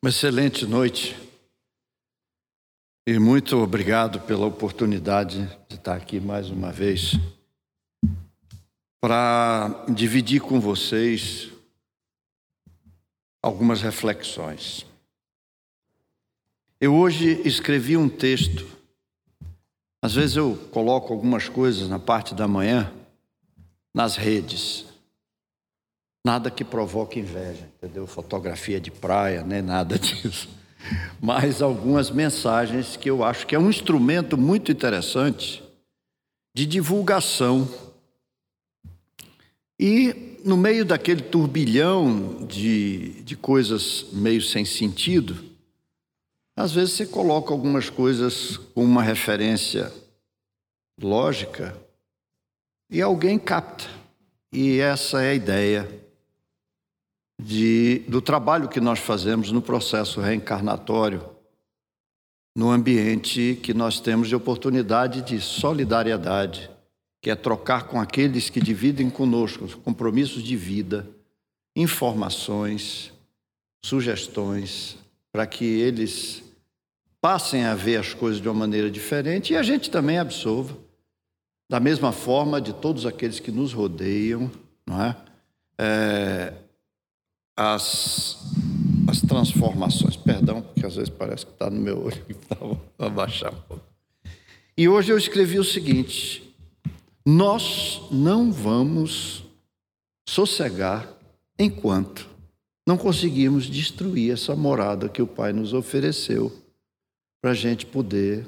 Uma excelente noite e muito obrigado pela oportunidade de estar aqui mais uma vez para dividir com vocês algumas reflexões. Eu hoje escrevi um texto, às vezes eu coloco algumas coisas na parte da manhã nas redes. Nada que provoque inveja, entendeu? Fotografia de praia, nem nada disso. Mas algumas mensagens que eu acho que é um instrumento muito interessante de divulgação. E no meio daquele turbilhão de, de coisas meio sem sentido, às vezes você coloca algumas coisas com uma referência lógica e alguém capta. E essa é a ideia de, do trabalho que nós fazemos no processo reencarnatório, no ambiente que nós temos de oportunidade de solidariedade, que é trocar com aqueles que dividem conosco compromissos de vida, informações, sugestões, para que eles passem a ver as coisas de uma maneira diferente e a gente também absorva, da mesma forma de todos aqueles que nos rodeiam, não é? é as, as transformações. Perdão, porque às vezes parece que está no meu olho, vou abaixar um pouco. E hoje eu escrevi o seguinte: nós não vamos sossegar enquanto não conseguimos destruir essa morada que o Pai nos ofereceu, para a gente poder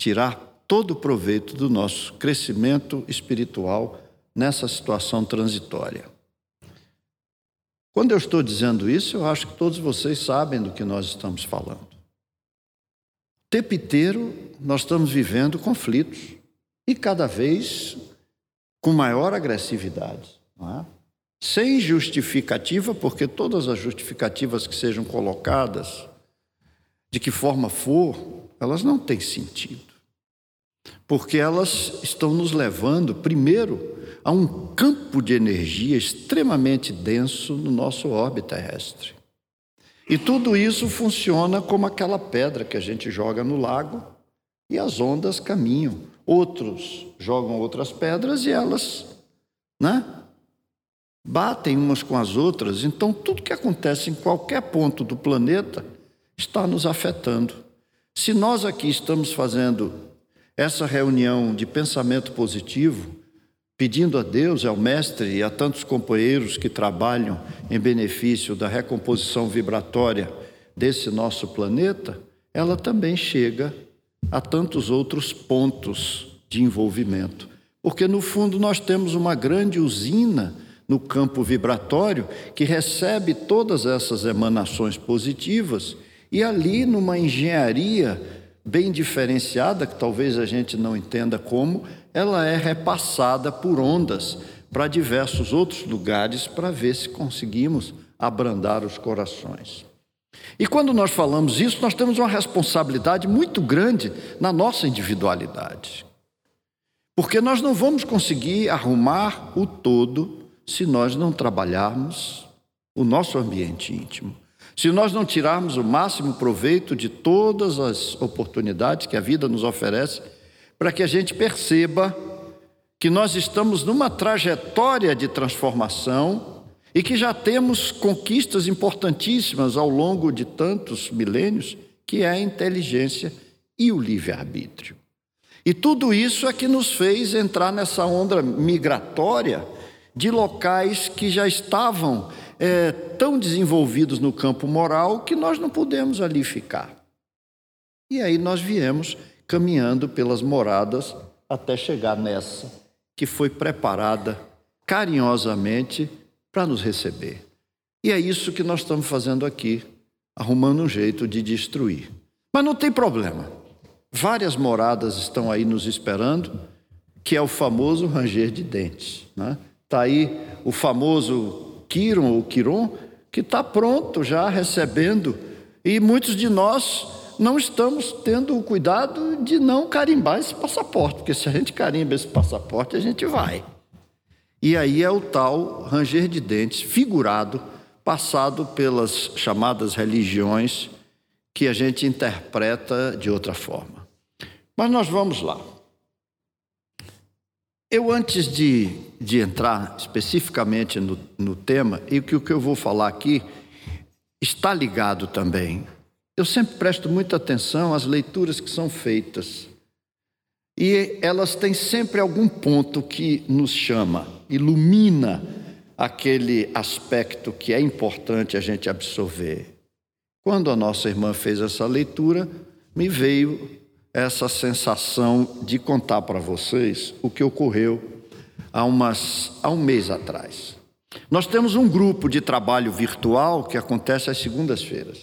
tirar todo o proveito do nosso crescimento espiritual nessa situação transitória. Quando eu estou dizendo isso, eu acho que todos vocês sabem do que nós estamos falando. O tempo inteiro nós estamos vivendo conflitos e cada vez com maior agressividade. É? Sem justificativa, porque todas as justificativas que sejam colocadas, de que forma for, elas não têm sentido. Porque elas estão nos levando, primeiro, há um campo de energia extremamente denso no nosso orbe terrestre. E tudo isso funciona como aquela pedra que a gente joga no lago e as ondas caminham. Outros jogam outras pedras e elas, né? Batem umas com as outras. Então, tudo que acontece em qualquer ponto do planeta está nos afetando. Se nós aqui estamos fazendo essa reunião de pensamento positivo, pedindo a Deus, ao Mestre e a tantos companheiros que trabalham em benefício da recomposição vibratória desse nosso planeta, ela também chega a tantos outros pontos de envolvimento. Porque, no fundo, nós temos uma grande usina no campo vibratório que recebe todas essas emanações positivas e ali, numa engenharia bem diferenciada, que talvez a gente não entenda como, ela é repassada por ondas para diversos outros lugares para ver se conseguimos abrandar os corações. E quando nós falamos isso, nós temos uma responsabilidade muito grande na nossa individualidade. Porque nós não vamos conseguir arrumar o todo se nós não trabalharmos o nosso ambiente íntimo. Se nós não tirarmos o máximo proveito de todas as oportunidades que a vida nos oferece para que a gente perceba que nós estamos numa trajetória de transformação e que já temos conquistas importantíssimas ao longo de tantos milênios, que é a inteligência e o livre-arbítrio. E tudo isso é que nos fez entrar nessa onda migratória de locais que já estavam é, tão desenvolvidos no campo moral que nós não pudemos ali ficar. E aí nós viemos caminhando pelas moradas até chegar nessa, que foi preparada carinhosamente para nos receber. E é isso que nós estamos fazendo aqui, arrumando um jeito de destruir. Mas não tem problema. Várias moradas estão aí nos esperando, que é o famoso ranger de dentes. Está né? Tá aí o famoso Quiron ou Quiron, que está pronto já recebendo. E muitos de nós não estamos tendo o cuidado de não carimbar esse passaporte, porque se a gente carimba esse passaporte, a gente vai. E aí é o tal ranger de dentes figurado passado pelas chamadas religiões que a gente interpreta de outra forma. Mas nós vamos lá. Eu, antes de, de entrar especificamente no, no tema, e que o que eu vou falar aqui está ligado também, eu sempre presto muita atenção às leituras que são feitas. E elas têm sempre algum ponto que nos chama, ilumina aquele aspecto que é importante a gente absorver. Quando a nossa irmã fez essa leitura, me veio essa sensação de contar para vocês o que ocorreu há, umas, há um mês atrás. Nós temos um grupo de trabalho virtual que acontece às segundas-feiras.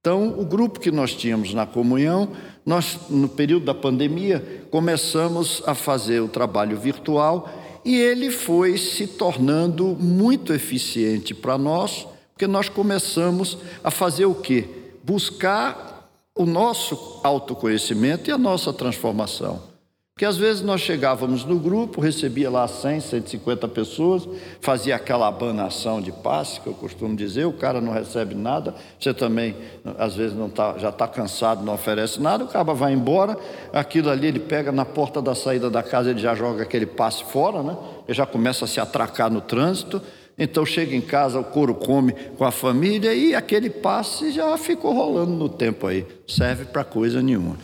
Então, o grupo que nós tínhamos na comunhão, nós, no período da pandemia, começamos a fazer o trabalho virtual e ele foi se tornando muito eficiente para nós, porque nós começamos a fazer o quê? Buscar o nosso autoconhecimento e a nossa transformação. Porque às vezes nós chegávamos no grupo, recebia lá 100, 150 pessoas, fazia aquela abanação de passe, que eu costumo dizer, o cara não recebe nada, você também, às vezes, não tá, já está cansado, não oferece nada, o cara vai embora, aquilo ali ele pega na porta da saída da casa, ele já joga aquele passe fora, né? ele já começa a se atracar no trânsito, então chega em casa, o couro come com a família e aquele passe já ficou rolando no tempo aí, serve para coisa nenhuma.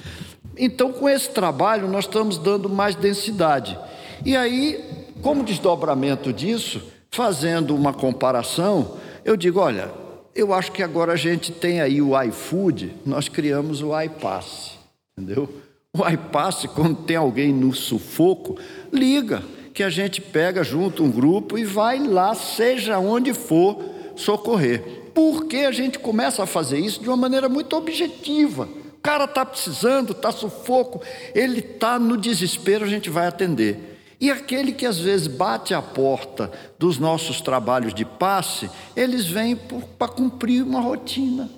Então, com esse trabalho, nós estamos dando mais densidade. E aí, como desdobramento disso, fazendo uma comparação, eu digo: olha, eu acho que agora a gente tem aí o iFood, nós criamos o iPass, entendeu? O iPass, quando tem alguém no sufoco, liga que a gente pega junto um grupo e vai lá, seja onde for, socorrer. Porque a gente começa a fazer isso de uma maneira muito objetiva. O cara está precisando, está sufoco, ele está no desespero, a gente vai atender. E aquele que às vezes bate a porta dos nossos trabalhos de passe, eles vêm para cumprir uma rotina.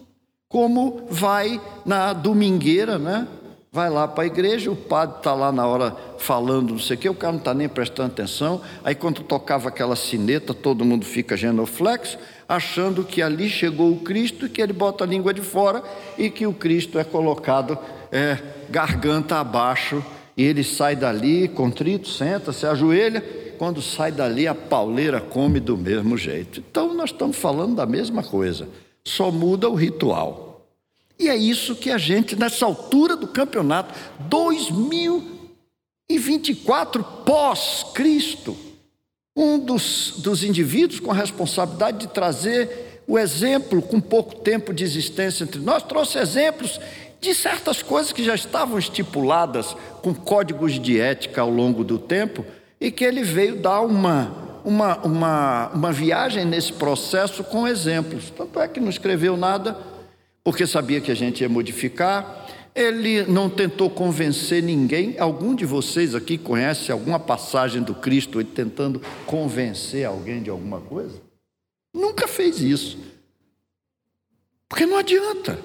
Como vai na domingueira, né? Vai lá para a igreja, o padre está lá na hora falando, não sei o quê, o cara não está nem prestando atenção. Aí, quando tocava aquela sineta, todo mundo fica genoflexo, achando que ali chegou o Cristo que ele bota a língua de fora e que o Cristo é colocado é, garganta abaixo e ele sai dali contrito, senta, se ajoelha. Quando sai dali, a pauleira come do mesmo jeito. Então, nós estamos falando da mesma coisa, só muda o ritual. E é isso que a gente, nessa altura do campeonato, 2024 pós-Cristo, um dos, dos indivíduos com a responsabilidade de trazer o exemplo com pouco tempo de existência entre nós, trouxe exemplos de certas coisas que já estavam estipuladas com códigos de ética ao longo do tempo e que ele veio dar uma, uma, uma, uma viagem nesse processo com exemplos. Tanto é que não escreveu nada porque sabia que a gente ia modificar. Ele não tentou convencer ninguém. Algum de vocês aqui conhece alguma passagem do Cristo tentando convencer alguém de alguma coisa? Nunca fez isso. Porque não adianta.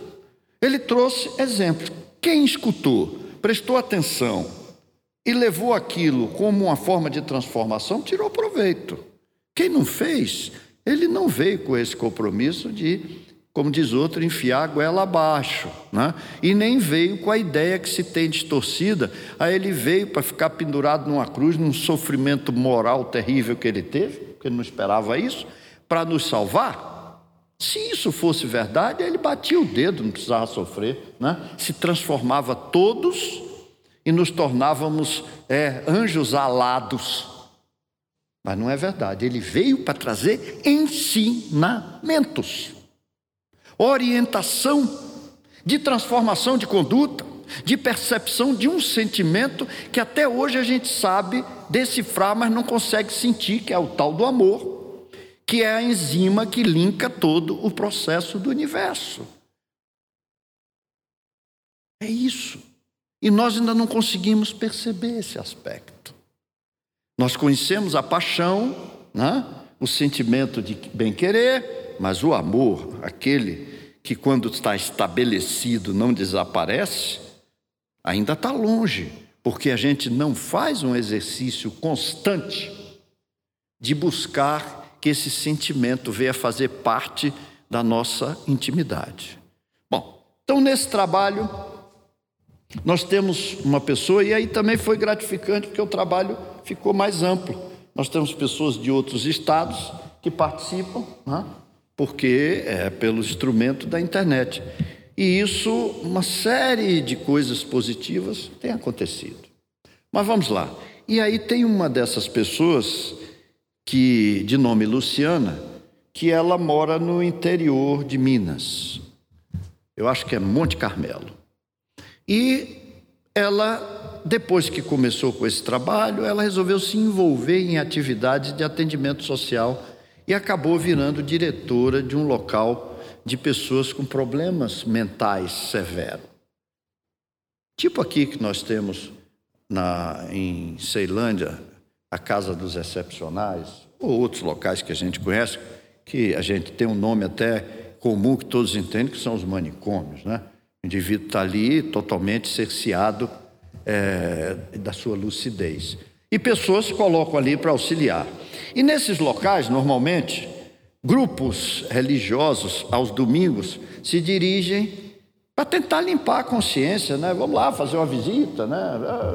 Ele trouxe exemplos. Quem escutou, prestou atenção e levou aquilo como uma forma de transformação, tirou proveito. Quem não fez, ele não veio com esse compromisso de como diz outro, enfiar a goela abaixo. Né? E nem veio com a ideia que se tem distorcida, aí ele veio para ficar pendurado numa cruz, num sofrimento moral terrível que ele teve, porque ele não esperava isso, para nos salvar. Se isso fosse verdade, ele batia o dedo, não precisava sofrer, né? se transformava todos e nos tornávamos é, anjos alados. Mas não é verdade, ele veio para trazer ensinamentos orientação de transformação de conduta, de percepção de um sentimento que até hoje a gente sabe decifrar, mas não consegue sentir, que é o tal do amor, que é a enzima que linka todo o processo do universo. É isso. E nós ainda não conseguimos perceber esse aspecto. Nós conhecemos a paixão, né? O sentimento de bem-querer, mas o amor, aquele que quando está estabelecido não desaparece, ainda está longe, porque a gente não faz um exercício constante de buscar que esse sentimento venha fazer parte da nossa intimidade. Bom, então nesse trabalho nós temos uma pessoa, e aí também foi gratificante, porque o trabalho ficou mais amplo. Nós temos pessoas de outros estados que participam, né? porque é pelo instrumento da internet. E isso, uma série de coisas positivas tem acontecido. Mas vamos lá. E aí tem uma dessas pessoas que de nome Luciana, que ela mora no interior de Minas. Eu acho que é Monte Carmelo. E ela, depois que começou com esse trabalho, ela resolveu se envolver em atividades de atendimento social e acabou virando diretora de um local de pessoas com problemas mentais severos. Tipo aqui que nós temos na, em Ceilândia, a Casa dos Excepcionais, ou outros locais que a gente conhece, que a gente tem um nome até comum que todos entendem, que são os manicômios, né? O indivíduo está ali totalmente cerceado é, da sua lucidez. E pessoas se colocam ali para auxiliar. E nesses locais, normalmente, grupos religiosos, aos domingos, se dirigem para tentar limpar a consciência, né? Vamos lá fazer uma visita, né?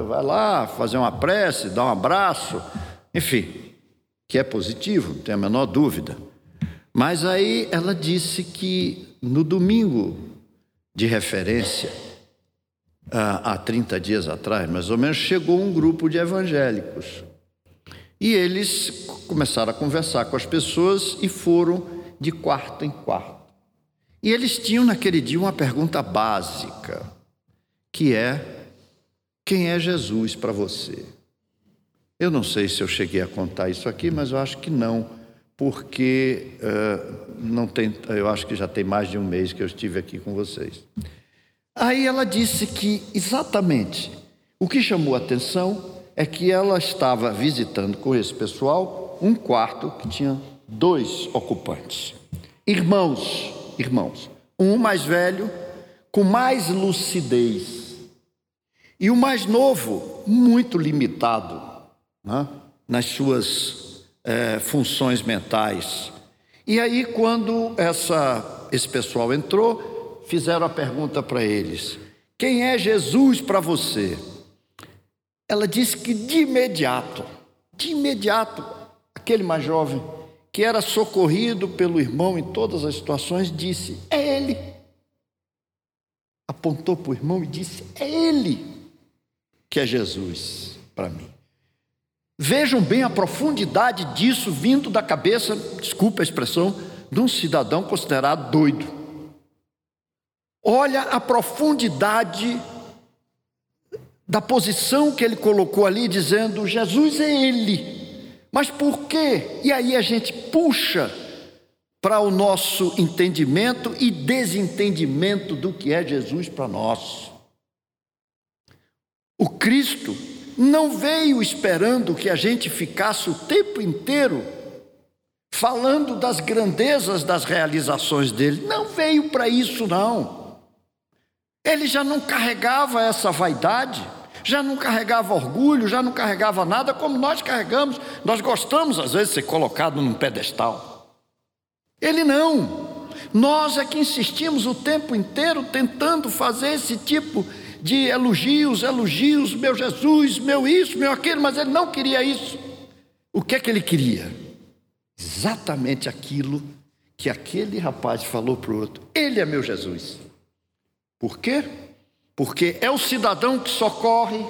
Vai lá fazer uma prece, dar um abraço, enfim, que é positivo, não tem a menor dúvida. Mas aí ela disse que no domingo de referência, há 30 dias atrás, mais ou menos, chegou um grupo de evangélicos. E eles começaram a conversar com as pessoas e foram de quarto em quarto. E eles tinham naquele dia uma pergunta básica, que é: quem é Jesus para você? Eu não sei se eu cheguei a contar isso aqui, mas eu acho que não porque uh, não tem, eu acho que já tem mais de um mês que eu estive aqui com vocês. Aí ela disse que exatamente o que chamou a atenção é que ela estava visitando com esse pessoal um quarto que tinha dois ocupantes, irmãos, irmãos, um mais velho com mais lucidez e o mais novo muito limitado né, nas suas é, funções mentais. E aí, quando essa, esse pessoal entrou, fizeram a pergunta para eles: Quem é Jesus para você? Ela disse que de imediato, de imediato, aquele mais jovem, que era socorrido pelo irmão em todas as situações, disse: É ele. Apontou para o irmão e disse: É ele que é Jesus para mim. Vejam bem a profundidade disso vindo da cabeça, desculpa a expressão, de um cidadão considerado doido. Olha a profundidade da posição que ele colocou ali, dizendo: Jesus é Ele. Mas por quê? E aí a gente puxa para o nosso entendimento e desentendimento do que é Jesus para nós. O Cristo não veio esperando que a gente ficasse o tempo inteiro falando das grandezas das realizações dele. Não veio para isso, não. Ele já não carregava essa vaidade, já não carregava orgulho, já não carregava nada como nós carregamos. Nós gostamos, às vezes, de ser colocado num pedestal. Ele não. Nós é que insistimos o tempo inteiro tentando fazer esse tipo de de elogios, elogios, meu Jesus, meu isso, meu aquilo, mas ele não queria isso. O que é que ele queria? Exatamente aquilo que aquele rapaz falou para o outro: Ele é meu Jesus. Por quê? Porque é o cidadão que socorre.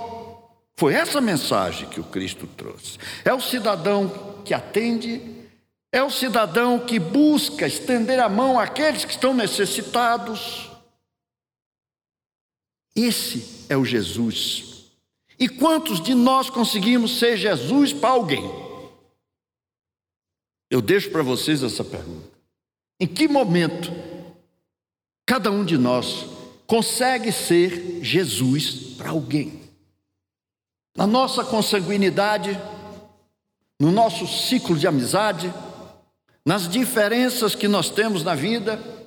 Foi essa mensagem que o Cristo trouxe. É o cidadão que atende, é o cidadão que busca estender a mão àqueles que estão necessitados. Esse é o Jesus. E quantos de nós conseguimos ser Jesus para alguém? Eu deixo para vocês essa pergunta. Em que momento cada um de nós consegue ser Jesus para alguém? Na nossa consanguinidade, no nosso ciclo de amizade, nas diferenças que nós temos na vida,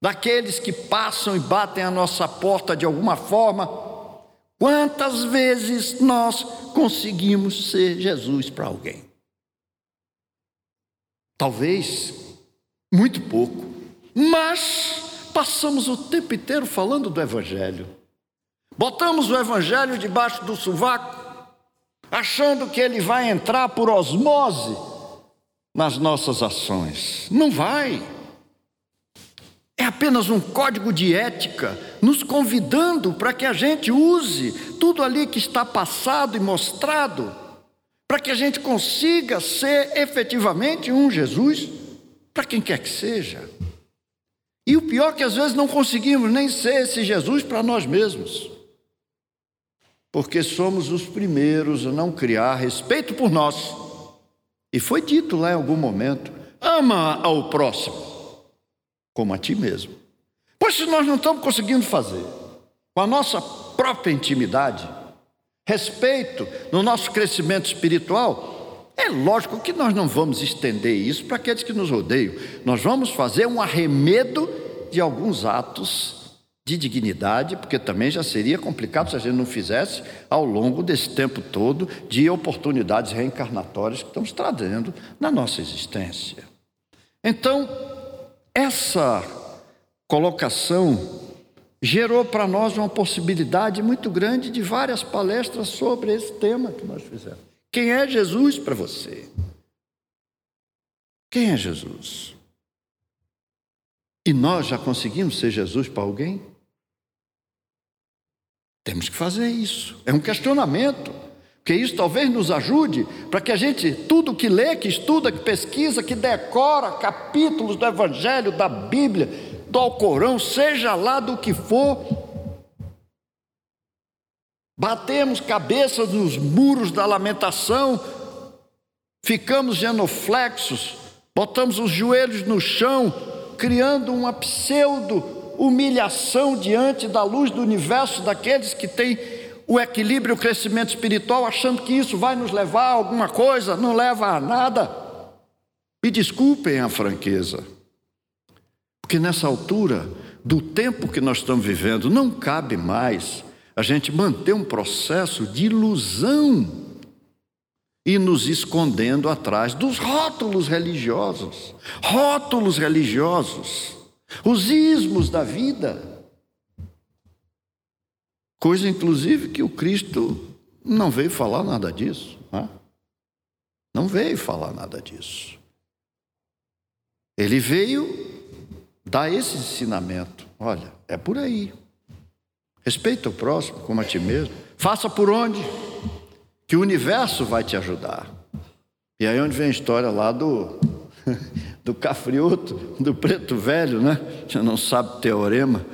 daqueles que passam e batem a nossa porta de alguma forma. Quantas vezes nós conseguimos ser Jesus para alguém? Talvez muito pouco, mas passamos o tempo inteiro falando do Evangelho. Botamos o Evangelho debaixo do sovaco, achando que ele vai entrar por osmose nas nossas ações. Não vai. É apenas um código de ética nos convidando para que a gente use tudo ali que está passado e mostrado, para que a gente consiga ser efetivamente um Jesus para quem quer que seja. E o pior é que às vezes não conseguimos nem ser esse Jesus para nós mesmos, porque somos os primeiros a não criar respeito por nós. E foi dito lá em algum momento: ama ao próximo como a ti mesmo. Pois se nós não estamos conseguindo fazer com a nossa própria intimidade, respeito no nosso crescimento espiritual, é lógico que nós não vamos estender isso para aqueles que nos rodeiam. Nós vamos fazer um arremedo de alguns atos de dignidade, porque também já seria complicado se a gente não fizesse ao longo desse tempo todo de oportunidades reencarnatórias que estamos trazendo na nossa existência. Então, essa colocação gerou para nós uma possibilidade muito grande de várias palestras sobre esse tema que nós fizemos. Quem é Jesus para você? Quem é Jesus? E nós já conseguimos ser Jesus para alguém? Temos que fazer isso. É um questionamento. Porque isso talvez nos ajude para que a gente, tudo que lê, que estuda, que pesquisa, que decora capítulos do Evangelho, da Bíblia, do Alcorão, seja lá do que for, batemos cabeças nos muros da lamentação, ficamos genuflexos, botamos os joelhos no chão, criando uma pseudo humilhação diante da luz do universo daqueles que têm o equilíbrio, o crescimento espiritual, achando que isso vai nos levar a alguma coisa, não leva a nada. Me desculpem a franqueza, porque nessa altura do tempo que nós estamos vivendo, não cabe mais a gente manter um processo de ilusão e nos escondendo atrás dos rótulos religiosos rótulos religiosos, os ismos da vida. Coisa, inclusive, que o Cristo não veio falar nada disso. Não, é? não veio falar nada disso. Ele veio dar esse ensinamento. Olha, é por aí. Respeita o próximo como a ti mesmo. Faça por onde? Que o universo vai te ajudar. E aí onde vem a história lá do, do cafrioto, do preto velho, né? Já não sabe teorema.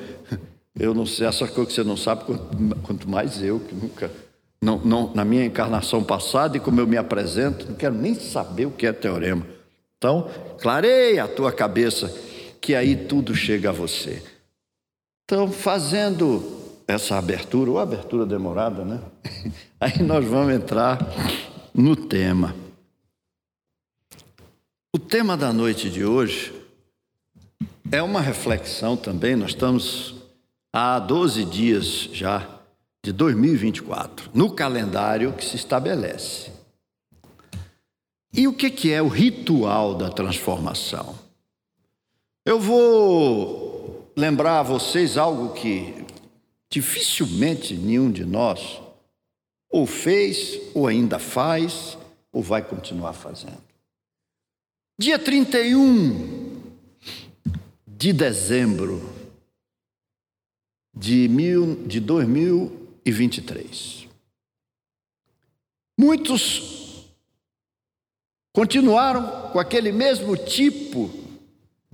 Eu não sei, essa coisa que você não sabe, quanto mais eu, que nunca, não, não, na minha encarnação passada e como eu me apresento, não quero nem saber o que é teorema. Então, clareia a tua cabeça, que aí tudo chega a você. Então, fazendo essa abertura, ou abertura demorada, né? Aí nós vamos entrar no tema. O tema da noite de hoje é uma reflexão também, nós estamos há 12 dias já de 2024, no calendário que se estabelece. E o que é o ritual da transformação? Eu vou lembrar a vocês algo que dificilmente nenhum de nós ou fez, ou ainda faz, ou vai continuar fazendo. Dia 31 de dezembro de, mil, de 2023. Muitos continuaram com aquele mesmo tipo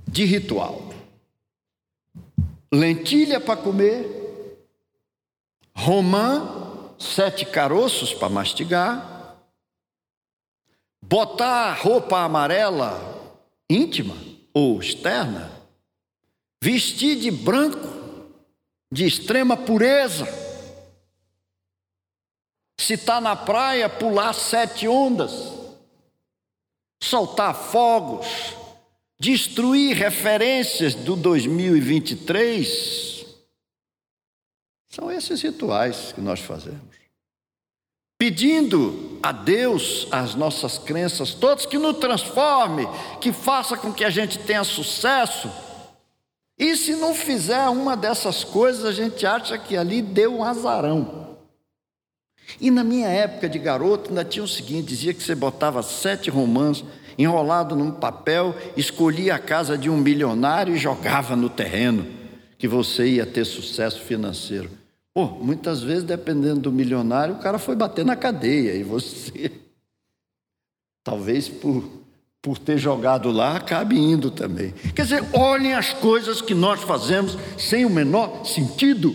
de ritual. Lentilha para comer, romã, sete caroços para mastigar, botar roupa amarela íntima ou externa, vestir de branco de extrema pureza. Se está na praia, pular sete ondas, soltar fogos, destruir referências do 2023. São esses rituais que nós fazemos. pedindo a Deus as nossas crenças todas, que nos transforme, que faça com que a gente tenha sucesso. E se não fizer uma dessas coisas, a gente acha que ali deu um azarão. E na minha época de garoto, ainda tinha o seguinte: dizia que você botava sete romãs enrolado num papel, escolhia a casa de um milionário e jogava no terreno, que você ia ter sucesso financeiro. Pô, muitas vezes, dependendo do milionário, o cara foi bater na cadeia e você, talvez por, por ter jogado lá, acabe indo também. Quer dizer, olhem as coisas que nós fazemos sem o menor sentido.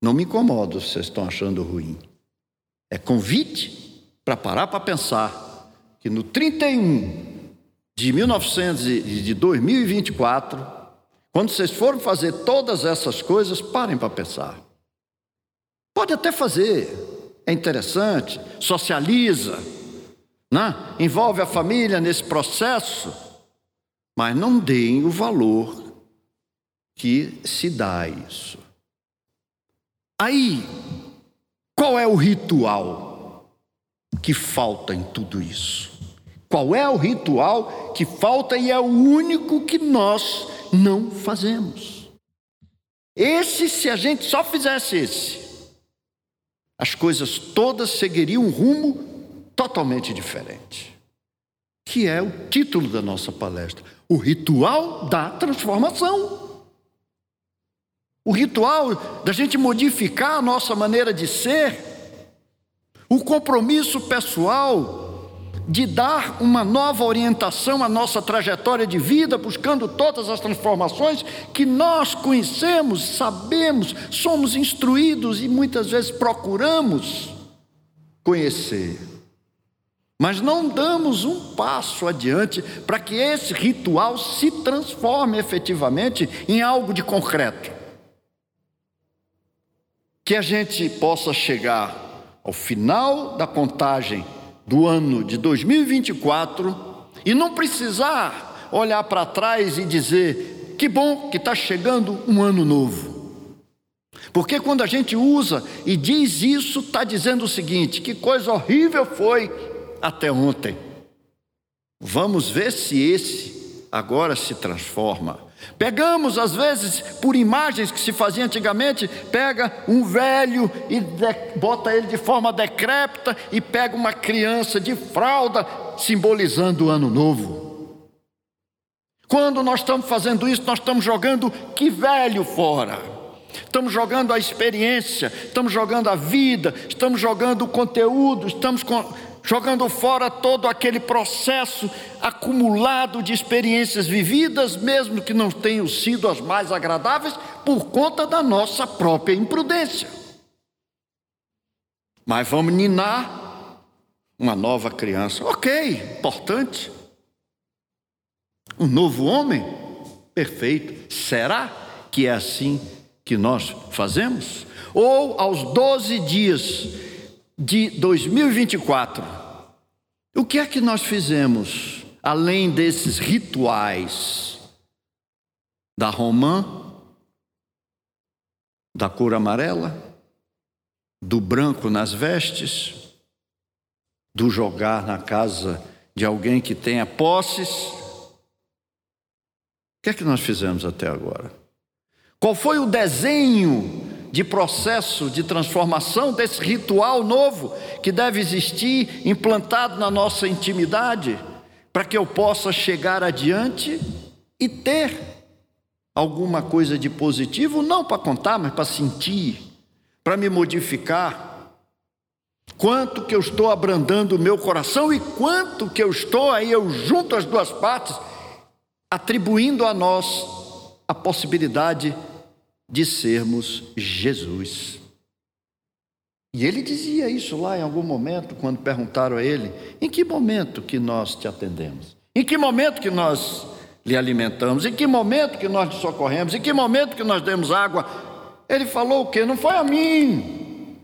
Não me incomodo se vocês estão achando ruim. É convite para parar para pensar que no 31 de 1900 de 2024 quando vocês forem fazer todas essas coisas, parem para pensar. Pode até fazer, é interessante, socializa, né? envolve a família nesse processo, mas não deem o valor que se dá a isso. Aí, qual é o ritual que falta em tudo isso? Qual é o ritual que falta e é o único que nós não fazemos. Esse, se a gente só fizesse esse, as coisas todas seguiriam um rumo totalmente diferente. Que é o título da nossa palestra: o ritual da transformação. O ritual da gente modificar a nossa maneira de ser, o compromisso pessoal de dar uma nova orientação à nossa trajetória de vida, buscando todas as transformações que nós conhecemos, sabemos, somos instruídos e muitas vezes procuramos conhecer. Mas não damos um passo adiante para que esse ritual se transforme efetivamente em algo de concreto. Que a gente possa chegar ao final da contagem do ano de 2024 e não precisar olhar para trás e dizer que bom que está chegando um ano novo. Porque quando a gente usa e diz isso, está dizendo o seguinte: que coisa horrível foi até ontem. Vamos ver se esse agora se transforma. Pegamos, às vezes, por imagens que se faziam antigamente, pega um velho e bota ele de forma decrépita e pega uma criança de fralda, simbolizando o ano novo. Quando nós estamos fazendo isso, nós estamos jogando que velho fora. Estamos jogando a experiência, estamos jogando a vida, estamos jogando o conteúdo, estamos jogando fora todo aquele processo acumulado de experiências vividas, mesmo que não tenham sido as mais agradáveis, por conta da nossa própria imprudência. Mas vamos ninar uma nova criança. Ok, importante. Um novo homem? Perfeito. Será que é assim que nós fazemos? Ou aos 12 dias de 2024, o que é que nós fizemos além desses rituais da romã, da cor amarela, do branco nas vestes, do jogar na casa de alguém que tenha posses? O que é que nós fizemos até agora? Qual foi o desenho de processo de transformação, desse ritual novo que deve existir implantado na nossa intimidade, para que eu possa chegar adiante e ter alguma coisa de positivo, não para contar, mas para sentir, para me modificar. Quanto que eu estou abrandando o meu coração e quanto que eu estou aí, eu junto as duas partes, atribuindo a nós a possibilidade de de sermos Jesus. E ele dizia isso lá em algum momento, quando perguntaram a ele: em que momento que nós te atendemos? Em que momento que nós lhe alimentamos? Em que momento que nós lhe socorremos? Em que momento que nós demos água? Ele falou o quê? Não foi a mim,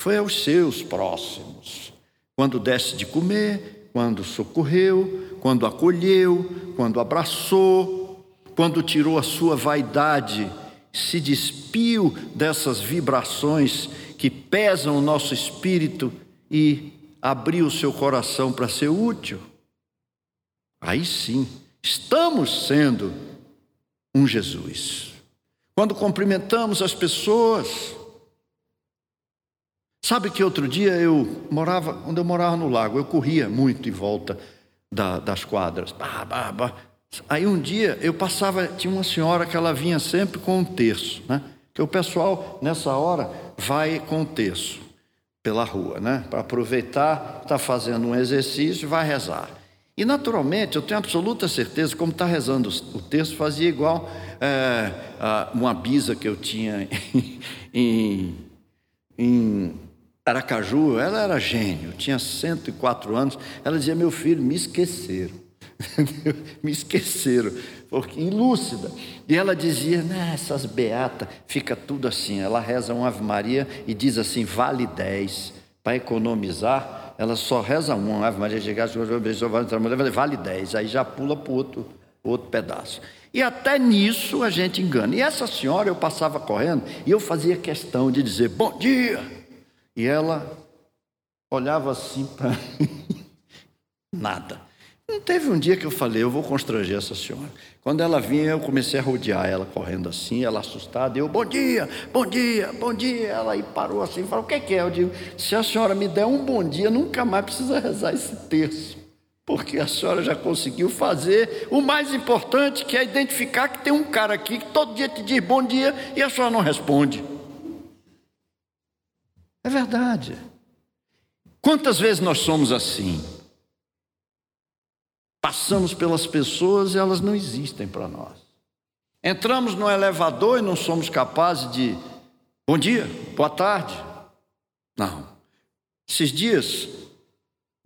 foi aos seus próximos. Quando desse de comer, quando socorreu, quando acolheu, quando abraçou, quando tirou a sua vaidade se despiu dessas vibrações que pesam o nosso espírito e abrir o seu coração para ser útil. Aí sim, estamos sendo um Jesus. Quando cumprimentamos as pessoas, Sabe que outro dia eu morava, quando eu morava no lago, eu corria muito em volta da, das quadras. Bah, bah, bah. Aí um dia eu passava, tinha uma senhora que ela vinha sempre com um terço, né? Que o pessoal nessa hora vai com um terço pela rua, né? Para aproveitar, está fazendo um exercício, vai rezar. E naturalmente, eu tenho absoluta certeza, como está rezando o terço, fazia igual é, uma bisa que eu tinha em, em Aracaju, ela era gênio, tinha 104 anos. Ela dizia: Meu filho, me esqueceram. me esqueceram, porque ilúcida. E ela dizia: Essas beatas, fica tudo assim. Ela reza uma Ave Maria e diz assim: Vale 10. Para economizar, ela só reza uma Ave Maria, chegar, vale 10. Aí já pula para outro, outro pedaço. E até nisso a gente engana. E essa senhora, eu passava correndo e eu fazia questão de dizer: Bom dia. E ela olhava assim para nada. Não teve um dia que eu falei, eu vou constranger essa senhora. Quando ela vinha, eu comecei a rodear ela, correndo assim, ela assustada. Eu, bom dia, bom dia, bom dia. Ela aí parou assim falou: o que é que é? Eu digo: se a senhora me der um bom dia, nunca mais precisa rezar esse terço. Porque a senhora já conseguiu fazer o mais importante, que é identificar que tem um cara aqui que todo dia te diz bom dia e a senhora não responde. É verdade. Quantas vezes nós somos assim? Passamos pelas pessoas e elas não existem para nós. Entramos no elevador e não somos capazes de bom dia, boa tarde. Não. Esses dias,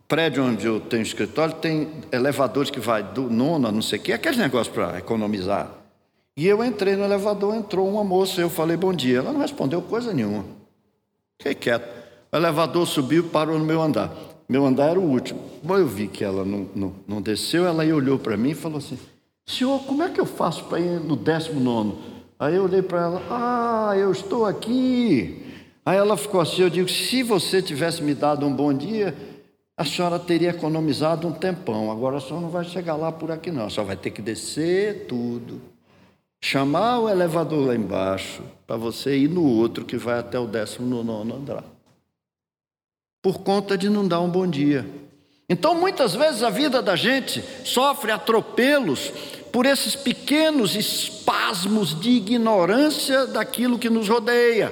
prédio onde eu tenho escritório tem elevadores que vai do nono a não sei o quê, aqueles negócios para economizar. E eu entrei no elevador, entrou uma moça, eu falei bom dia. Ela não respondeu coisa nenhuma. Fiquei quieto. O elevador subiu e parou no meu andar. Meu andar era o último. Bom, eu vi que ela não, não, não desceu, ela aí olhou para mim e falou assim: Senhor, como é que eu faço para ir no décimo nono? Aí eu olhei para ela: Ah, eu estou aqui. Aí ela ficou assim: Eu digo, se você tivesse me dado um bom dia, a senhora teria economizado um tempão. Agora a senhora não vai chegar lá por aqui, não. A senhora vai ter que descer tudo chamar o elevador lá embaixo para você ir no outro que vai até o décimo nono andar. Por conta de não dar um bom dia. Então, muitas vezes a vida da gente sofre atropelos por esses pequenos espasmos de ignorância daquilo que nos rodeia.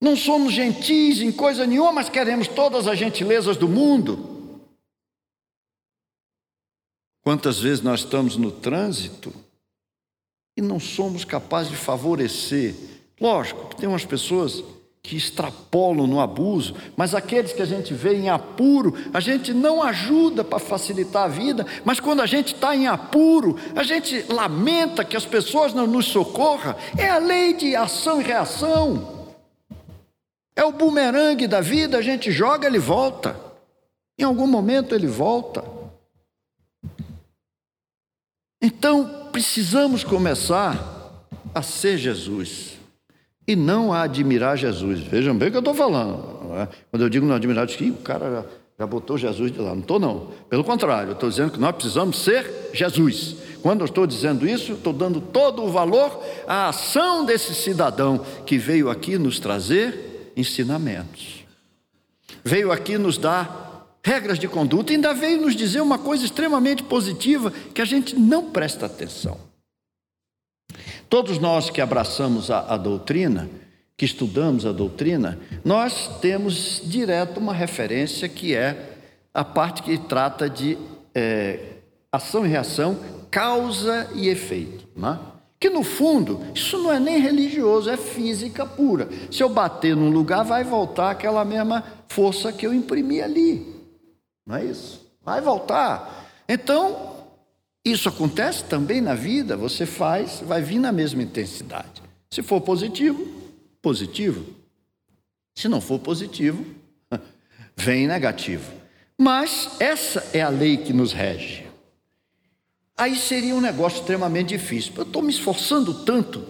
Não somos gentis em coisa nenhuma, mas queremos todas as gentilezas do mundo. Quantas vezes nós estamos no trânsito e não somos capazes de favorecer? Lógico que tem umas pessoas que extrapolam no abuso, mas aqueles que a gente vê em apuro, a gente não ajuda para facilitar a vida, mas quando a gente está em apuro, a gente lamenta que as pessoas não nos socorram. É a lei de ação e reação. É o bumerangue da vida, a gente joga, ele volta. Em algum momento ele volta. Então, precisamos começar a ser Jesus e não a admirar Jesus. Vejam bem o que eu estou falando. É? Quando eu digo não admirar, digo que o cara já, já botou Jesus de lá. Não estou, não. Pelo contrário, estou dizendo que nós precisamos ser Jesus. Quando eu estou dizendo isso, estou dando todo o valor à ação desse cidadão que veio aqui nos trazer ensinamentos. Veio aqui nos dar regras de conduta, ainda veio nos dizer uma coisa extremamente positiva que a gente não presta atenção. Todos nós que abraçamos a, a doutrina, que estudamos a doutrina, nós temos direto uma referência que é a parte que trata de é, ação e reação, causa e efeito. Né? Que no fundo, isso não é nem religioso, é física pura. Se eu bater num lugar, vai voltar aquela mesma força que eu imprimi ali. Não é isso? Vai voltar. Então, isso acontece também na vida, você faz, vai vir na mesma intensidade. Se for positivo, positivo. Se não for positivo, vem negativo. Mas essa é a lei que nos rege. Aí seria um negócio extremamente difícil. Eu estou me esforçando tanto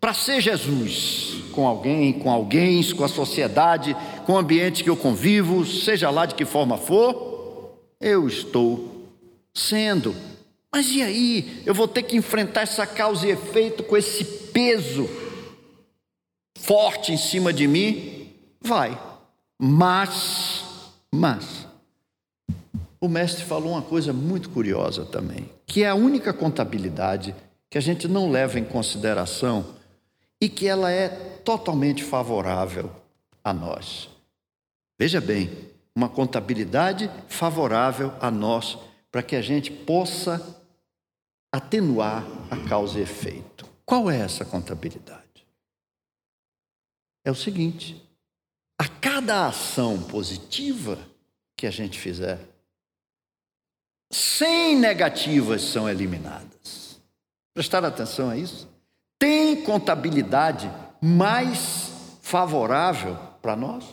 para ser Jesus com alguém, com alguém, com a sociedade, com o ambiente que eu convivo, seja lá de que forma for, eu estou sendo. Mas e aí? Eu vou ter que enfrentar essa causa e efeito com esse peso forte em cima de mim? Vai. Mas, mas, o mestre falou uma coisa muito curiosa também, que é a única contabilidade que a gente não leva em consideração e que ela é totalmente favorável a nós. Veja bem, uma contabilidade favorável a nós, para que a gente possa atenuar a causa e efeito. Qual é essa contabilidade? É o seguinte: a cada ação positiva que a gente fizer, 100 negativas são eliminadas. Prestar atenção a isso? Tem contabilidade mais favorável para nós?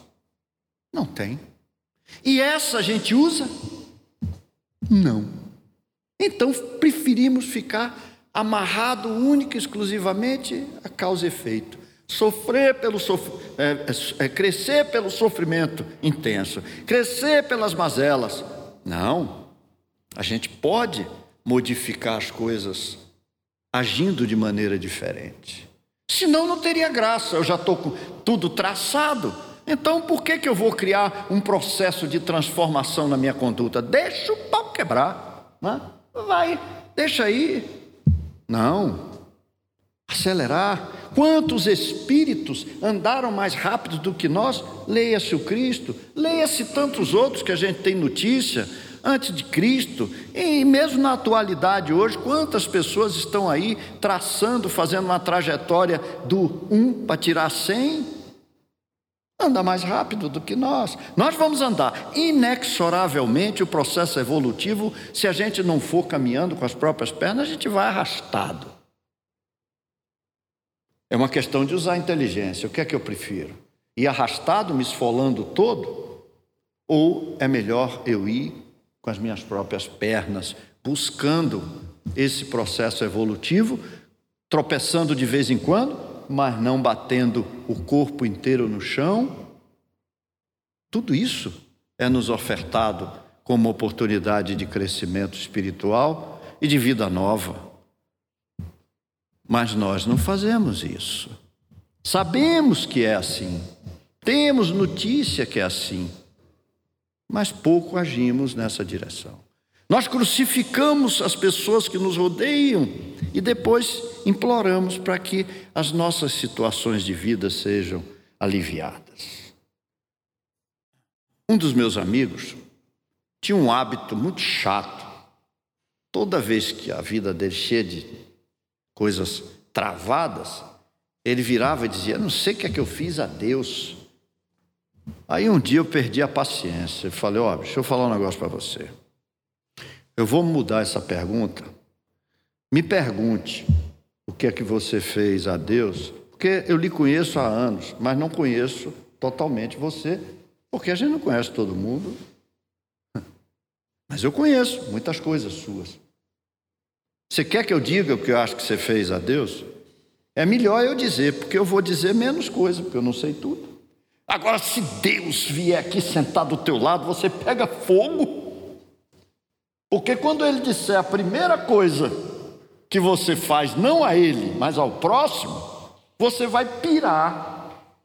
Não tem. E essa a gente usa? Não. Então preferimos ficar amarrado única e exclusivamente a causa e efeito. Sofrer pelo sof... É, é, é, crescer pelo sofrimento intenso, crescer pelas mazelas. Não. A gente pode modificar as coisas agindo de maneira diferente. Senão não teria graça. Eu já estou com tudo traçado. Então por que, que eu vou criar um processo de transformação na minha conduta? Deixa o pau quebrar. Né? Vai, deixa aí. Não. Acelerar. Quantos espíritos andaram mais rápido do que nós? Leia-se o Cristo, leia-se tantos outros que a gente tem notícia antes de Cristo, e mesmo na atualidade hoje, quantas pessoas estão aí traçando, fazendo uma trajetória do 1 para tirar 100? Anda mais rápido do que nós. Nós vamos andar inexoravelmente o processo evolutivo, se a gente não for caminhando com as próprias pernas, a gente vai arrastado. É uma questão de usar inteligência. O que é que eu prefiro? Ir arrastado, me esfolando todo? Ou é melhor eu ir com as minhas próprias pernas, buscando esse processo evolutivo, tropeçando de vez em quando, mas não batendo o corpo inteiro no chão? Tudo isso é nos ofertado como oportunidade de crescimento espiritual e de vida nova. Mas nós não fazemos isso. Sabemos que é assim, temos notícia que é assim, mas pouco agimos nessa direção. Nós crucificamos as pessoas que nos rodeiam e depois imploramos para que as nossas situações de vida sejam aliviadas. Um dos meus amigos tinha um hábito muito chato. Toda vez que a vida dele cheia de coisas travadas, ele virava e dizia: Não sei o que é que eu fiz a Deus. Aí um dia eu perdi a paciência. Eu falei: Ó, oh, deixa eu falar um negócio para você. Eu vou mudar essa pergunta. Me pergunte o que é que você fez a Deus, porque eu lhe conheço há anos, mas não conheço totalmente você, porque a gente não conhece todo mundo. Mas eu conheço muitas coisas suas. Você quer que eu diga o que eu acho que você fez a Deus? É melhor eu dizer, porque eu vou dizer menos coisa, porque eu não sei tudo. Agora, se Deus vier aqui sentar do teu lado, você pega fogo. Porque quando ele disser a primeira coisa que você faz, não a ele, mas ao próximo, você vai pirar.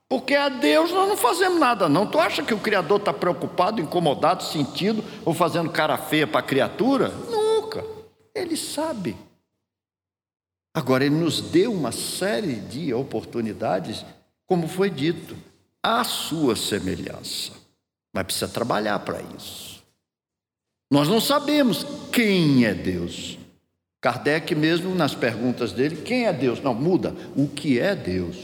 Porque a Deus nós não fazemos nada, não. Tu acha que o Criador está preocupado, incomodado, sentido ou fazendo cara feia para a criatura? Nunca. Ele sabe. Agora, Ele nos deu uma série de oportunidades, como foi dito, à sua semelhança. Mas precisa trabalhar para isso. Nós não sabemos quem é Deus. Kardec, mesmo nas perguntas dele, quem é Deus? Não, muda. O que é Deus?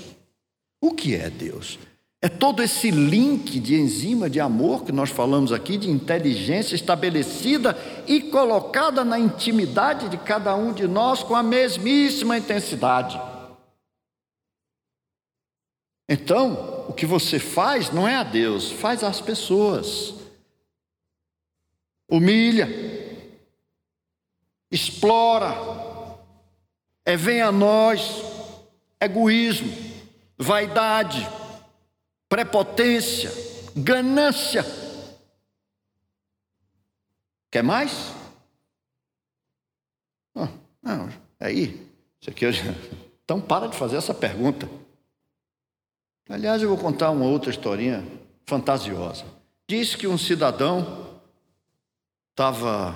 O que é Deus? É todo esse link de enzima de amor que nós falamos aqui, de inteligência estabelecida e colocada na intimidade de cada um de nós com a mesmíssima intensidade. Então, o que você faz não é a Deus, faz às pessoas. Humilha, explora, é vem a nós, egoísmo, vaidade, prepotência, ganância. Quer mais? Ah, não, aí, isso aqui eu já... Então para de fazer essa pergunta. Aliás, eu vou contar uma outra historinha fantasiosa. Diz que um cidadão estava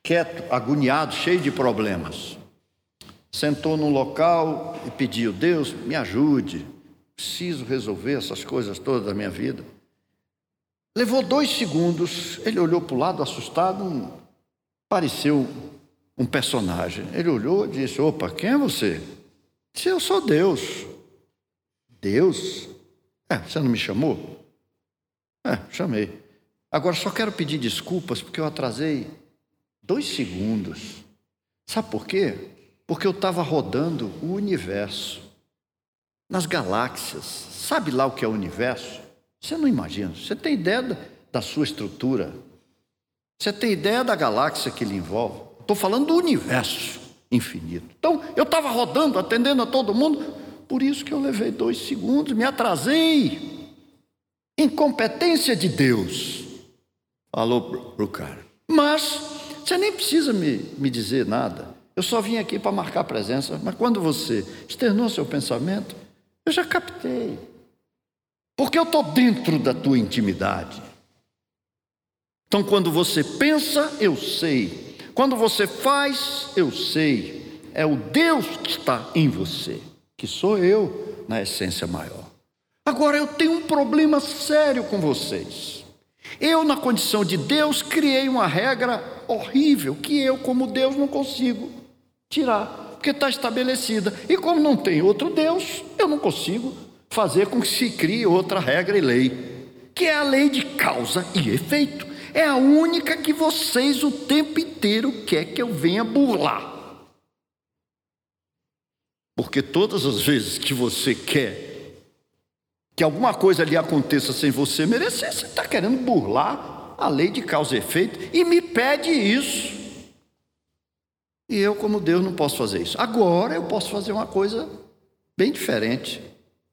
quieto, agoniado, cheio de problemas. Sentou num local e pediu: Deus, me ajude, preciso resolver essas coisas todas da minha vida. Levou dois segundos, ele olhou para o lado assustado, pareceu um personagem. Ele olhou e disse: Opa, quem é você? Disse: Eu sou Deus. Deus? É, você não me chamou? É, chamei. Agora só quero pedir desculpas porque eu atrasei dois segundos. Sabe por quê? Porque eu estava rodando o universo, nas galáxias. Sabe lá o que é o universo? Você não imagina. Você tem ideia da, sua estrutura? Você tem ideia da galáxia que ele envolve? Estou falando do universo infinito. Então, eu estava rodando, atendendo a todo mundo. Por isso que eu levei dois segundos, me atrasei. Incompetência de Deus. Falou para o cara. Mas você nem precisa me, me dizer nada. Eu só vim aqui para marcar presença. Mas quando você externou seu pensamento, eu já captei. Porque eu estou dentro da tua intimidade. Então, quando você pensa, eu sei. Quando você faz, eu sei. É o Deus que está em você que sou eu na essência maior. Agora eu tenho um problema sério com vocês. Eu, na condição de Deus, criei uma regra horrível que eu, como Deus, não consigo tirar, porque está estabelecida. E como não tem outro Deus, eu não consigo fazer com que se crie outra regra e lei, que é a lei de causa e efeito. É a única que vocês o tempo inteiro quer que eu venha burlar. Porque todas as vezes que você quer que alguma coisa lhe aconteça sem você merecer, você está querendo burlar a lei de causa e efeito e me pede isso. E eu, como Deus, não posso fazer isso. Agora eu posso fazer uma coisa bem diferente: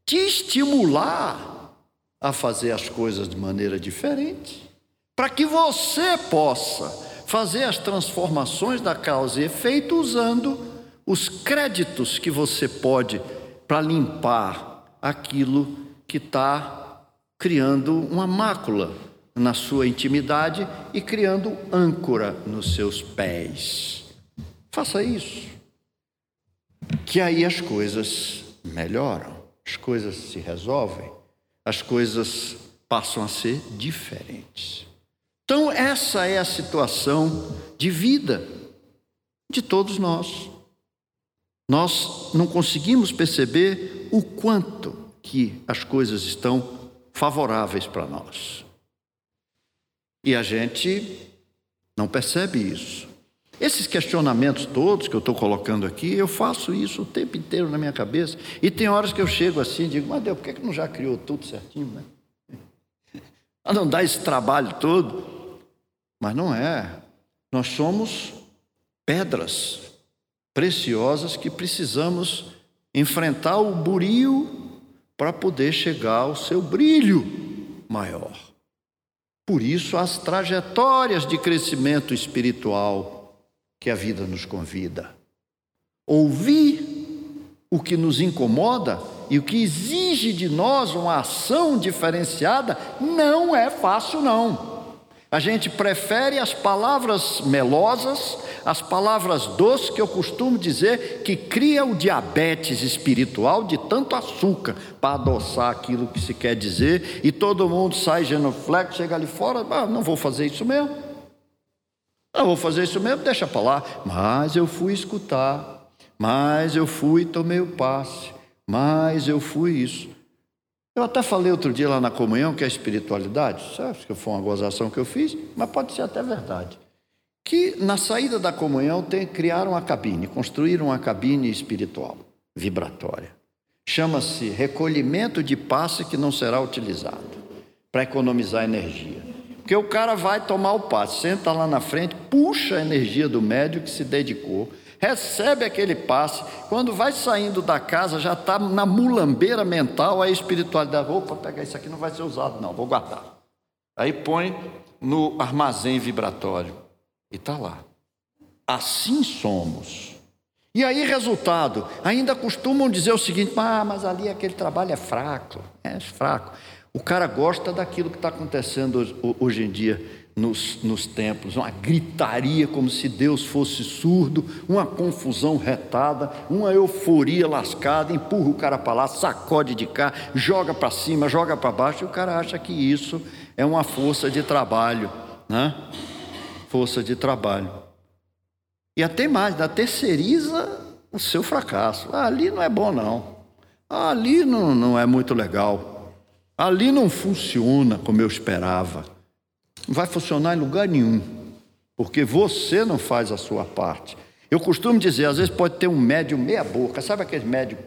te estimular a fazer as coisas de maneira diferente, para que você possa fazer as transformações da causa e efeito usando os créditos que você pode para limpar aquilo que está criando uma mácula na sua intimidade e criando âncora nos seus pés. Faça isso, que aí as coisas melhoram, as coisas se resolvem, as coisas passam a ser diferentes. Então, essa é a situação de vida de todos nós nós não conseguimos perceber o quanto que as coisas estão favoráveis para nós. E a gente não percebe isso. Esses questionamentos todos que eu estou colocando aqui, eu faço isso o tempo inteiro na minha cabeça. E tem horas que eu chego assim e digo, mas Deus, por que, que não já criou tudo certinho, né? Para não dar esse trabalho todo. Mas não é. Nós somos pedras preciosas que precisamos enfrentar o burio para poder chegar ao seu brilho maior. Por isso, as trajetórias de crescimento espiritual que a vida nos convida. Ouvir o que nos incomoda e o que exige de nós uma ação diferenciada não é fácil, não. A gente prefere as palavras melosas, as palavras doces, que eu costumo dizer que cria o diabetes espiritual de tanto açúcar para adoçar aquilo que se quer dizer, e todo mundo sai genuflexo, chega ali fora, ah, não vou fazer isso mesmo. Não vou fazer isso mesmo, deixa para lá. Mas eu fui escutar, mas eu fui tomei o passe, mas eu fui isso. Eu até falei outro dia lá na comunhão que é espiritualidade, sabe que foi uma gozação que eu fiz, mas pode ser até verdade. Que na saída da comunhão tem, criaram uma cabine, construíram uma cabine espiritual, vibratória. Chama-se recolhimento de passe que não será utilizado, para economizar energia. Porque o cara vai tomar o passe, senta lá na frente, puxa a energia do médio que se dedicou, recebe aquele passe, quando vai saindo da casa, já está na mulambeira mental, a espiritualidade, opa, pegar isso aqui não vai ser usado, não, vou guardar. Aí põe no armazém vibratório e está lá. Assim somos. E aí, resultado, ainda costumam dizer o seguinte: ah, mas ali aquele trabalho é fraco, é fraco. O cara gosta daquilo que está acontecendo hoje em dia nos, nos templos, uma gritaria como se Deus fosse surdo, uma confusão retada, uma euforia lascada, empurra o cara para lá, sacode de cá, joga para cima, joga para baixo, e o cara acha que isso é uma força de trabalho, né? Força de trabalho. E até mais, da terceiriza o seu fracasso. Ah, ali não é bom, não. Ah, ali não, não é muito legal. Ali não funciona como eu esperava. Vai funcionar em lugar nenhum, porque você não faz a sua parte. Eu costumo dizer, às vezes pode ter um médium meia boca, sabe aquele médium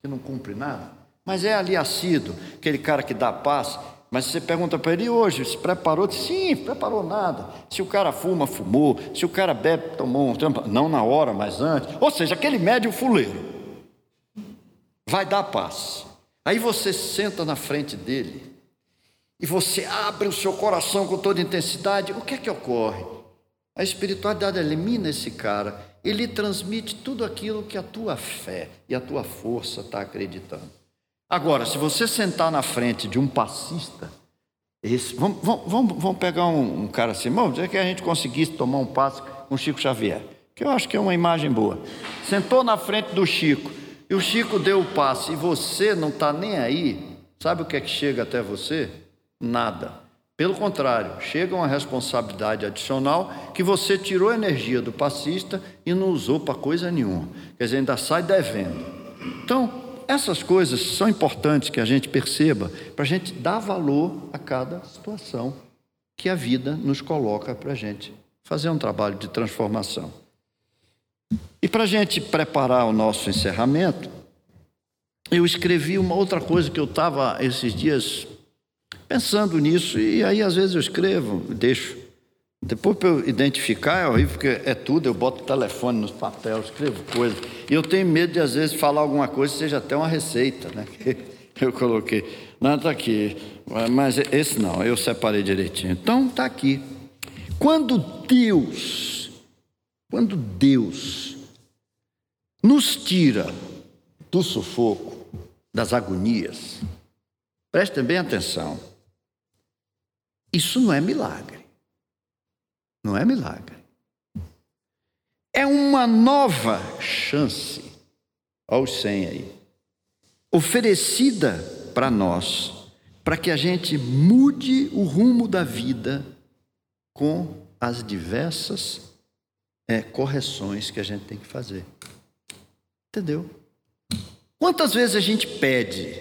que não cumpre nada? Mas é ali assíduo, aquele cara que dá paz. Mas você pergunta para ele hoje, se preparou? Sim, preparou nada. Se o cara fuma, fumou. Se o cara bebe, tomou um não na hora, mas antes. Ou seja, aquele médium fuleiro vai dar paz. Aí você senta na frente dele e você abre o seu coração com toda intensidade, o que é que ocorre? A espiritualidade elimina esse cara, ele transmite tudo aquilo que a tua fé e a tua força está acreditando. Agora, se você sentar na frente de um passista, esse, vamos, vamos, vamos pegar um, um, cara assim, vamos dizer que a gente conseguisse tomar um passo com Chico Xavier, que eu acho que é uma imagem boa. Sentou na frente do Chico, e o Chico deu o passo, e você não está nem aí, sabe o que é que chega até você? Nada. Pelo contrário, chega uma responsabilidade adicional que você tirou a energia do passista e não usou para coisa nenhuma. Quer dizer, ainda sai devendo. Então, essas coisas são importantes que a gente perceba para a gente dar valor a cada situação que a vida nos coloca para a gente fazer um trabalho de transformação. E para a gente preparar o nosso encerramento, eu escrevi uma outra coisa que eu estava esses dias pensando nisso, e aí às vezes eu escrevo, deixo. Depois para eu identificar é horrível, porque é tudo, eu boto o telefone nos papéis, escrevo coisas. E eu tenho medo de às vezes falar alguma coisa, seja até uma receita, né? Eu coloquei. Não, está aqui. Mas esse não, eu separei direitinho. Então está aqui. Quando Deus, quando Deus nos tira do sufoco, das agonias, prestem bem atenção. Isso não é milagre. Não é milagre. É uma nova chance, aos 100 aí, oferecida para nós, para que a gente mude o rumo da vida com as diversas é, correções que a gente tem que fazer. Entendeu? Quantas vezes a gente pede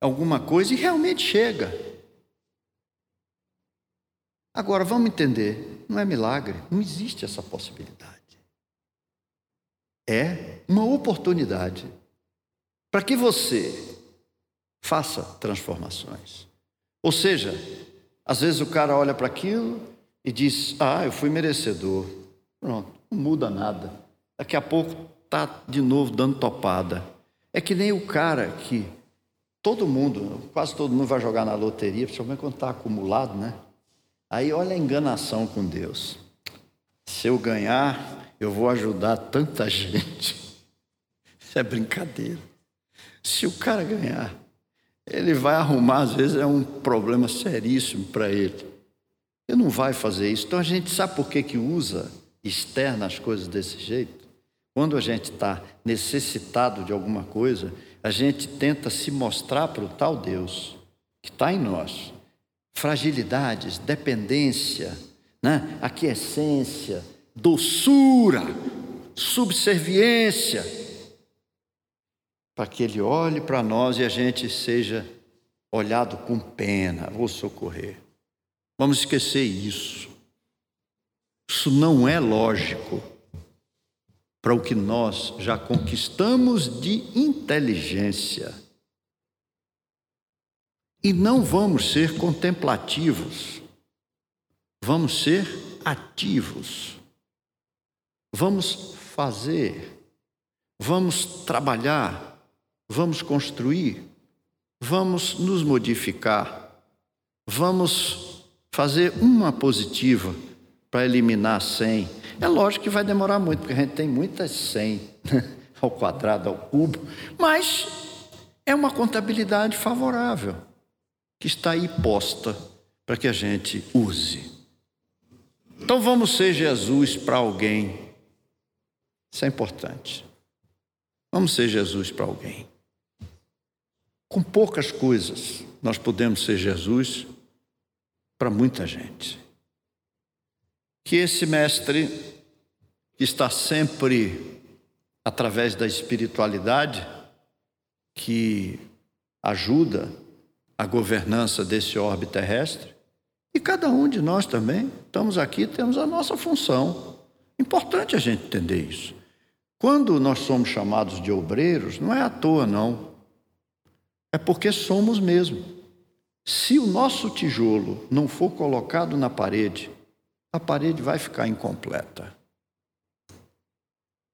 alguma coisa e realmente chega? Agora, vamos entender, não é milagre, não existe essa possibilidade. É uma oportunidade para que você faça transformações. Ou seja, às vezes o cara olha para aquilo e diz: Ah, eu fui merecedor. Pronto, não muda nada. Daqui a pouco está de novo dando topada. É que nem o cara que todo mundo, quase todo mundo vai jogar na loteria, principalmente quando está acumulado, né? Aí olha a enganação com Deus. Se eu ganhar, eu vou ajudar tanta gente. Isso é brincadeira. Se o cara ganhar, ele vai arrumar, às vezes é um problema seríssimo para ele. Ele não vai fazer isso. Então a gente sabe por que, que usa, externa as coisas desse jeito? Quando a gente está necessitado de alguma coisa, a gente tenta se mostrar para o tal Deus que está em nós fragilidades, dependência, né? aquiescência, doçura, subserviência, para que Ele olhe para nós e a gente seja olhado com pena, vou socorrer. Vamos esquecer isso. Isso não é lógico para o que nós já conquistamos de inteligência. E não vamos ser contemplativos Vamos ser ativos. Vamos fazer. Vamos trabalhar. Vamos construir. Vamos nos modificar. Vamos fazer uma positiva para eliminar 100. É lógico que vai demorar muito, porque a gente tem muitas 100 ao quadrado, ao cubo, mas é uma contabilidade favorável que está aí posta para que a gente use. Então vamos ser Jesus para alguém. Isso é importante. Vamos ser Jesus para alguém. Com poucas coisas, nós podemos ser Jesus para muita gente. Que esse mestre, que está sempre através da espiritualidade, que ajuda a governança desse orbe terrestre, e cada um de nós também, estamos aqui, temos a nossa função. Importante a gente entender isso. Quando nós somos chamados de obreiros, não é à toa, não. É porque somos mesmo. Se o nosso tijolo não for colocado na parede, a parede vai ficar incompleta.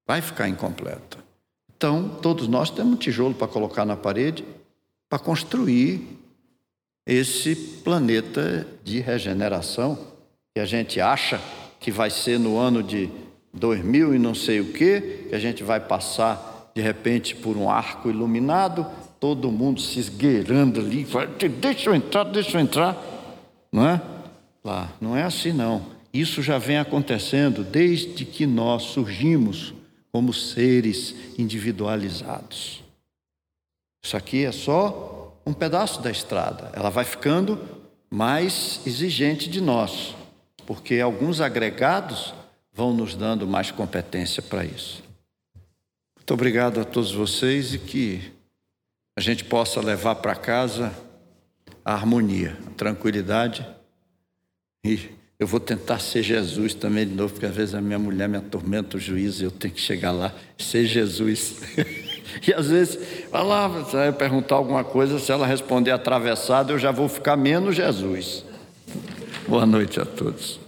Vai ficar incompleta. Então, todos nós temos um tijolo para colocar na parede para construir esse planeta de regeneração que a gente acha que vai ser no ano de 2000 e não sei o quê, que a gente vai passar de repente por um arco iluminado, todo mundo se esgueirando ali, deixa eu entrar, deixa eu entrar, não é? Lá, não é assim não. Isso já vem acontecendo desde que nós surgimos como seres individualizados. Isso aqui é só um pedaço da estrada. Ela vai ficando mais exigente de nós, porque alguns agregados vão nos dando mais competência para isso. Muito obrigado a todos vocês e que a gente possa levar para casa a harmonia, a tranquilidade e eu vou tentar ser Jesus também de novo, porque às vezes a minha mulher me atormenta o juízo e eu tenho que chegar lá, ser Jesus. e às vezes, lá, você vai perguntar alguma coisa, se ela responder atravessada, eu já vou ficar menos Jesus. Boa noite a todos.